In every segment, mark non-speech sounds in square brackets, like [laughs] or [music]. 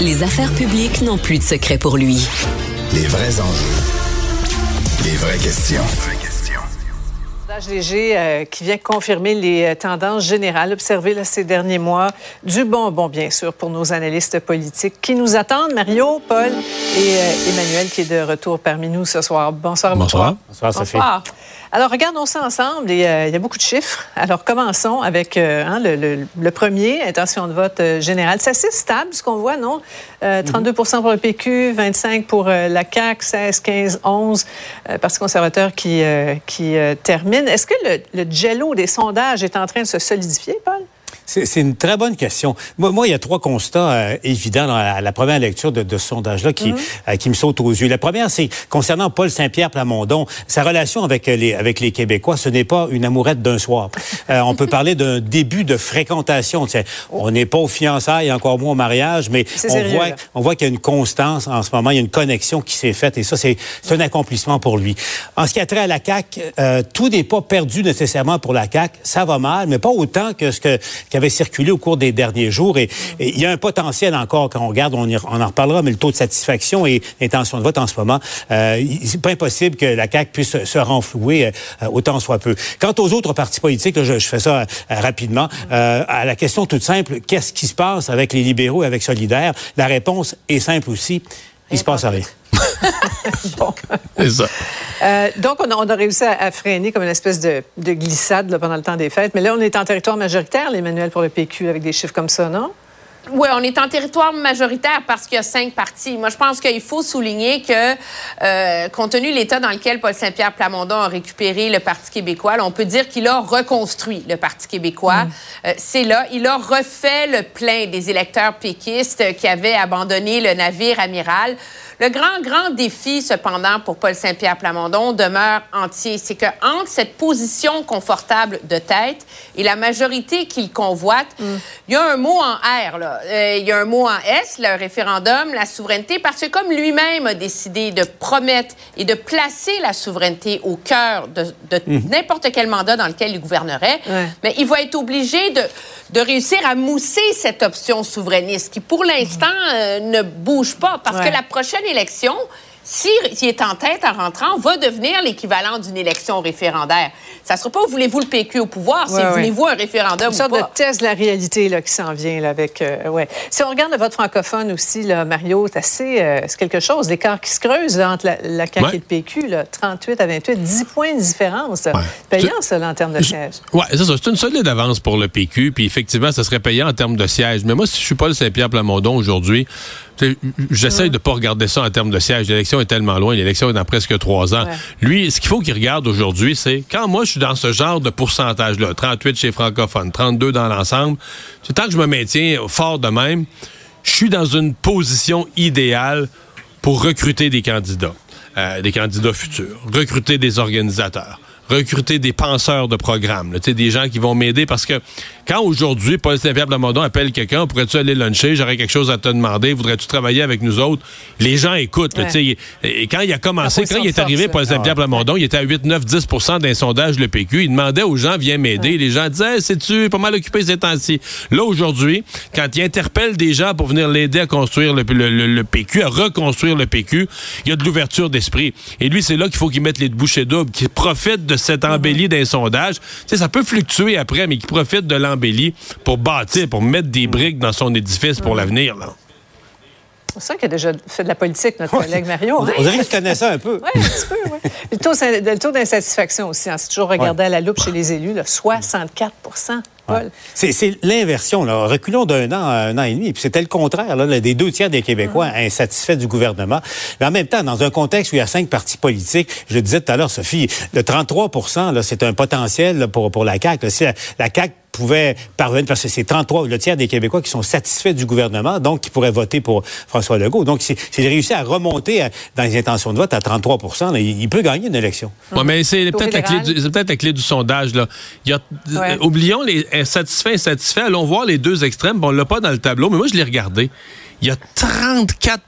Les affaires publiques n'ont plus de secret pour lui. Les vrais enjeux. Les vraies questions. Sondage léger euh, qui vient confirmer les euh, tendances générales observées là, ces derniers mois. Du bonbon, bien sûr, pour nos analystes politiques qui nous attendent. Mario, Paul et euh, Emmanuel qui est de retour parmi nous ce soir. Bonsoir Bonsoir. Bonsoir, Sophie. Bonsoir. Alors, regardons ça ensemble. Et, euh, il y a beaucoup de chiffres. Alors, commençons avec euh, hein, le, le- le premier, intention de vote euh, générale. C'est assez stable, ce qu'on voit, non? Euh, 32 pour le PQ, 25 pour euh, la CAQ, 16, 15, 11 euh, Parti conservateur qui, qui termine. Est-ce que le, le jello des sondages est en train de se solidifier, Paul? C'est une très bonne question. Moi, moi, il y a trois constats euh, évidents dans la, la première lecture de, de ce sondage-là qui, euh, qui me sautent aux yeux. La première, c'est concernant Paul Saint-Pierre Plamondon, sa relation avec euh, les, avec les Québécois, ce n'est pas une amourette d'un soir. Euh, on peut parler d'un [laughs] début de fréquentation. On n'est pas au fiançailles, encore moins au mariage, mais on sérieux, voit, là. on voit qu'il y a une constance en ce moment, il y a une connexion qui s'est faite et ça, c'est un accomplissement pour lui. En ce qui a trait à la CAQ, euh, tout n'est pas perdu nécessairement pour la CAQ. Ça va mal, mais pas autant que ce que, qui avait circulé au cours des derniers jours. Et, il y a un potentiel encore quand on regarde, on, en reparlera, mais le taux de satisfaction et l'intention de vote en ce moment, euh, c'est pas impossible que la CAQ puisse se, renflouer euh, autant soit peu. Quant aux autres partis politiques, je, je fais ça euh, rapidement, euh, à la question toute simple, qu'est-ce qui se passe avec les libéraux et avec Solidaires? La réponse est simple aussi. Il se passe rien. [laughs] Bon. C'est ça. Euh, donc, on a, on a réussi à, à freiner comme une espèce de, de glissade là, pendant le temps des fêtes. Mais là, on est en territoire majoritaire, l'Emmanuel, pour le PQ, avec des chiffres comme ça, non? Oui, on est en territoire majoritaire parce qu'il y a cinq partis. Moi, je pense qu'il faut souligner que, euh, compte tenu de l'état dans lequel Paul Saint-Pierre Plamondon a récupéré le Parti québécois, là, on peut dire qu'il a reconstruit le Parti québécois. Euh, C'est là, il a refait le plein des électeurs péquistes qui avaient abandonné le navire amiral. Le grand, grand défi, cependant, pour Paul Saint-Pierre Plamondon demeure entier. C'est que entre cette position confortable de tête et la majorité qu'il convoite, il y a un mot en R, là. Euh, il y a un mot en S, le référendum, la souveraineté, parce que comme lui-même a décidé de promettre et de placer la souveraineté au cœur de, de n'importe quel mandat dans lequel il gouvernerait, Ouais. mais il va être obligé de, de réussir à mousser cette option souverainiste qui, pour l'instant, euh, ne bouge pas. Parce Ouais. que la prochaine élection, s'il s'il est en tête en rentrant, va devenir l'équivalent d'une élection référendaire. Ça sera pas voulez-vous le PQ au pouvoir, Ouais, c'est ouais. voulez-vous un référendum Une ou sorte de pas? test de la réalité là, qui s'en vient là, avec. euh, ouais. Si on regarde le vote francophone aussi, là, Mario, c'est assez. euh, c'est quelque chose. L'écart qui se creuse là, entre la, la CAQ Ouais. et le PQ, là, 38 à 28, 10 points de différence. payant, ça, là, en termes de sièges. Oui, c'est ça. C'est une solide avance pour le PQ. Puis effectivement, ça serait payant en termes de sièges. Mais moi, si je suis pas le Saint-Pierre Plamondon aujourd'hui, j'essaie de pas regarder ça en termes de sièges. L'élection est tellement loin. L'élection est dans presque trois ans. Ouais. Lui, ce qu'il faut qu'il regarde aujourd'hui, c'est quand moi, je suis dans ce genre de pourcentage-là, 38 chez francophones, 32 dans l'ensemble, c'est tant que je me maintiens fort de même, je suis dans une position idéale pour recruter des candidats, euh, des candidats futurs, recruter des organisateurs, recruter des penseurs de programmes, là, des gens qui vont m'aider parce que quand aujourd'hui Paul Saint-Pierre Plamondon appelle quelqu'un, pourrais-tu aller luncher, j'aurais quelque chose à te demander, voudrais-tu travailler avec nous autres, les gens écoutent. là, Ouais. tu sais, et quand il a commencé, La quand il est arrivé force, Paul là. Saint-Pierre Plamondon, il était à 8, 9, 10 d'un sondage le PQ. Il demandait aux gens, viens m'aider. Les gens disaient, Hey, c'est-tu pas mal occupé ces temps-ci? Là, aujourd'hui, quand il interpelle des gens pour venir l'aider à construire le, le- le- le PQ, à reconstruire le PQ, il y a de l'ouverture d'esprit. Et lui, c'est là qu'il faut qu'il mette les bouchées doubles, qu'il profite de cette embellie d'un sondage. Tu sais, ça peut fluctuer après, mais qu'il profite de l'embellie pour bâtir, pour mettre des briques dans son édifice pour l'avenir, là. On sent qu'il a déjà fait de la politique, notre collègue Mario. On dirait connais ça un peu. Oui, un petit peu, oui. Le taux, d'insatisfaction aussi, hein, c'est toujours regardé à la loupe chez les élus, là, 64 Paul. C'est c'est l'inversion. là. Reculons d'un an à un an et demi. Puis c'était le contraire là, des deux tiers des Québécois insatisfaits du gouvernement. Mais en même temps, dans un contexte où il y a cinq partis politiques, je le disais tout à l'heure, Sophie, le 33 là, c'est un potentiel là, pour, pour la CAQ. là. Si la, la CAQ pouvait parvenir, parce que c'est 33, le tiers des Québécois qui sont satisfaits du gouvernement, donc qui pourraient voter pour François Legault. Donc, c'est c'est réussi à remonter à- dans les intentions de vote à 33 là, il, il peut gagner une élection. Ouais, mais c'est peut-être la, peut-être la clé du sondage. Là. Il y a, Ouais. euh, oublions les insatisfaits, insatisfaits. Allons voir les deux extrêmes. Bon, on l'a pas dans le tableau, mais moi, je l'ai regardé. Il y a 34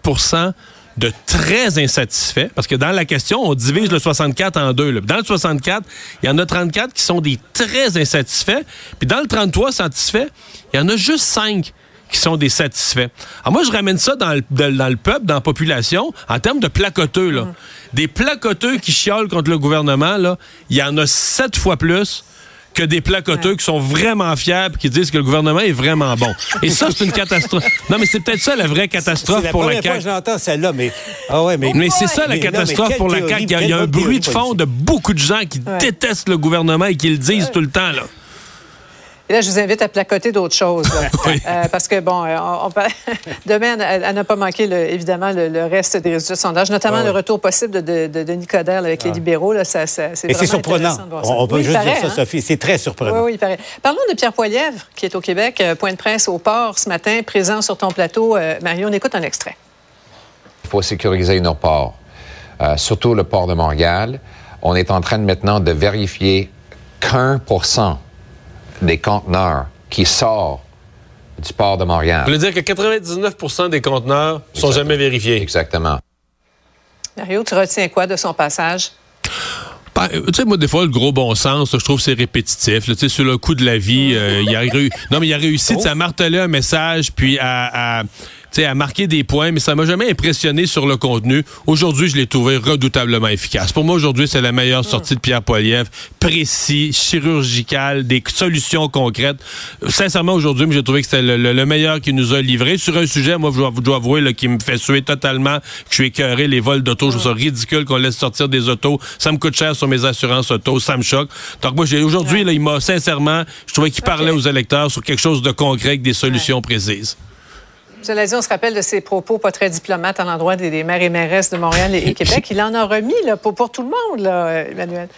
de très insatisfaits, parce que dans la question, on divise le 64 en deux. là. Dans le 64, il y en a 34 qui sont des très insatisfaits, puis dans le 33 satisfaits, il y en a juste 5 qui sont des satisfaits. Alors moi, je ramène ça dans le, dans le peuple, dans la population, en termes de placoteux. Là. Des placoteux qui chiolent contre le gouvernement, là, il y en a sept fois plus que des placoteux qui sont vraiment fiables, qui disent que le gouvernement est vraiment bon. Et ça, c'est une catastrophe. Non, mais c'est peut-être ça la vraie catastrophe la pour la CAQ. CAQ. j'entends celle-là, mais... Ah ouais, mais... Mais c'est ça la Mais catastrophe pour la CAQ. Il y a, un bruit de fond de beaucoup de gens qui Ouais. détestent le gouvernement et qui le disent tout le temps. Là. Et là, je vous invite à placoter d'autres choses. là. [laughs] Oui. Euh, parce que, bon, euh, on, on parle- [laughs] demain, à, ne pas manquer, le- évidemment, le, le reste des résultats de sondage, notamment Ah oui. le retour possible de, de, de Denis Coderre avec les libéraux. Là, ça, ça- c'est Et c'est surprenant. On, on peut Oui, juste paraît, dire ça, hein? Sophie. C'est très surprenant. Oui, oui, il paraît. Parlons de Pierre Poilievre, qui est au Québec, euh, point de presse au port ce matin, présent sur ton plateau. Euh, Mario, on écoute un extrait. Il faut sécuriser nos ports, euh, surtout le port de Montréal. On est en train de, maintenant de vérifier qu'un pour cent des conteneurs qui sortent du port de Montréal. Je voulais dire que 99 des conteneurs sont Exactement. jamais vérifiés? Exactement. Mario, tu retiens quoi de son passage? Ben, euh, tu sais, moi, des fois, le gros bon sens, je trouve que c'est répétitif. Tu sais, sur le coup de la vie, euh, il a réussi. Non, mais il a réussi à marteler un message, puis à, à marquer des points, mais ça m'a jamais impressionné sur le contenu. Aujourd'hui, je l'ai trouvé redoutablement efficace. Pour moi, aujourd'hui, c'est la meilleure sortie de Pierre Poilievre. Précis, chirurgical, des solutions concrètes. Sincèrement, aujourd'hui, j'ai trouvé que c'était le, le- le meilleur qu'il nous a livré. Sur un sujet, moi, je dois, je dois avouer, là, qui me fait suer totalement, que je suis écœuré, les vols d'auto. Je trouve ça ridicule qu'on laisse sortir des autos. Ça me coûte cher sur mes assurances auto. Ça me choque. Donc, moi, aujourd'hui, il m'a, sincèrement, je trouvais qu'il parlait aux électeurs sur quelque chose de concret avec des solutions précises. Cela dit, on se rappelle de ses propos pas très diplomates à l'endroit des, maires et mairesses de Montréal et, Québec. Il en a remis pour tout le monde, là, Emmanuel.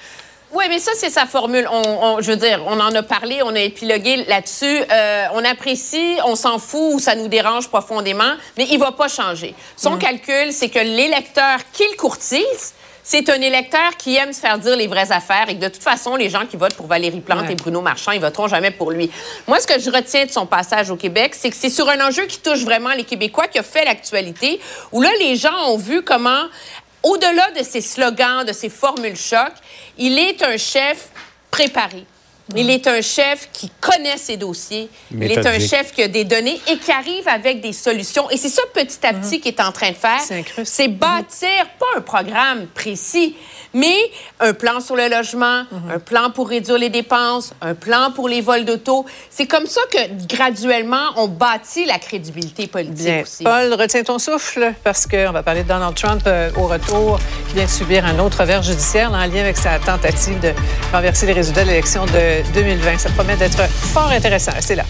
Oui, mais ça, c'est sa formule. On, on- je veux dire, on en a parlé, on a épilogué là-dessus. Euh, on apprécie, on s'en fout ou ça nous dérange profondément, mais il va pas changer. Son calcul, c'est que l'électeur qu'il courtise, c'est un électeur qui aime se faire dire les vraies affaires et que de toute façon, les gens qui votent pour Valérie Plante Ouais. et Bruno Marchand, ils voteront jamais pour lui. Moi, ce que je retiens de son passage au Québec, c'est que c'est sur un enjeu qui touche vraiment les Québécois, qui a fait l'actualité, où là, les gens ont vu comment au-delà de ses slogans, de ses formules choc, il est un chef préparé. Il est un chef qui connaît ses dossiers. Il est un chef qui a des données et qui arrive avec des solutions. Et c'est ça petit à petit qu'il est en train de faire. C'est incroyable. C'est bâtir pas un programme précis, mais un plan sur le logement, un plan pour réduire les dépenses, un plan pour les vols d'auto. C'est comme ça que graduellement on bâtit la crédibilité politique Bien. aussi. Paul, retiens ton souffle parce qu'on va parler de Donald Trump euh, au retour, qui vient de subir un autre revers judiciaire là, en lien avec sa tentative de renverser les résultats de l'élection de 2020. Ça promet d'être fort intéressant. C'est là.